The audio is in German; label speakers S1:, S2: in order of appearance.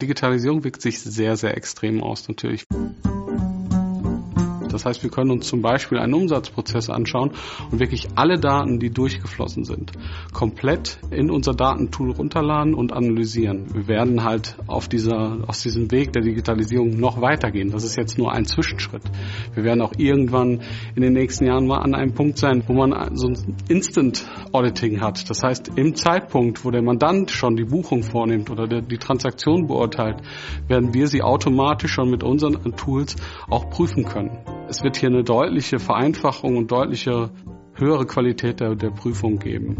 S1: Digitalisierung wirkt sich sehr, sehr extrem aus natürlich. Das heißt, wir können uns zum Beispiel einen Umsatzprozess anschauen und wirklich alle Daten, die durchgeflossen sind, komplett in unser Datentool runterladen und analysieren. Wir werden halt auf dieser, aus diesem Weg der Digitalisierung noch weitergehen. Das ist jetzt nur ein Zwischenschritt. Wir werden auch irgendwann in den nächsten Jahren mal an einem Punkt sein, wo man so ein Instant Auditing hat. Das heißt, im Zeitpunkt, wo der Mandant schon die Buchung vornimmt oder die Transaktion beurteilt, werden wir sie automatisch schon mit unseren Tools auch prüfen können. Es wird hier eine deutliche Vereinfachung und deutliche höhere Qualität der, der Prüfung geben.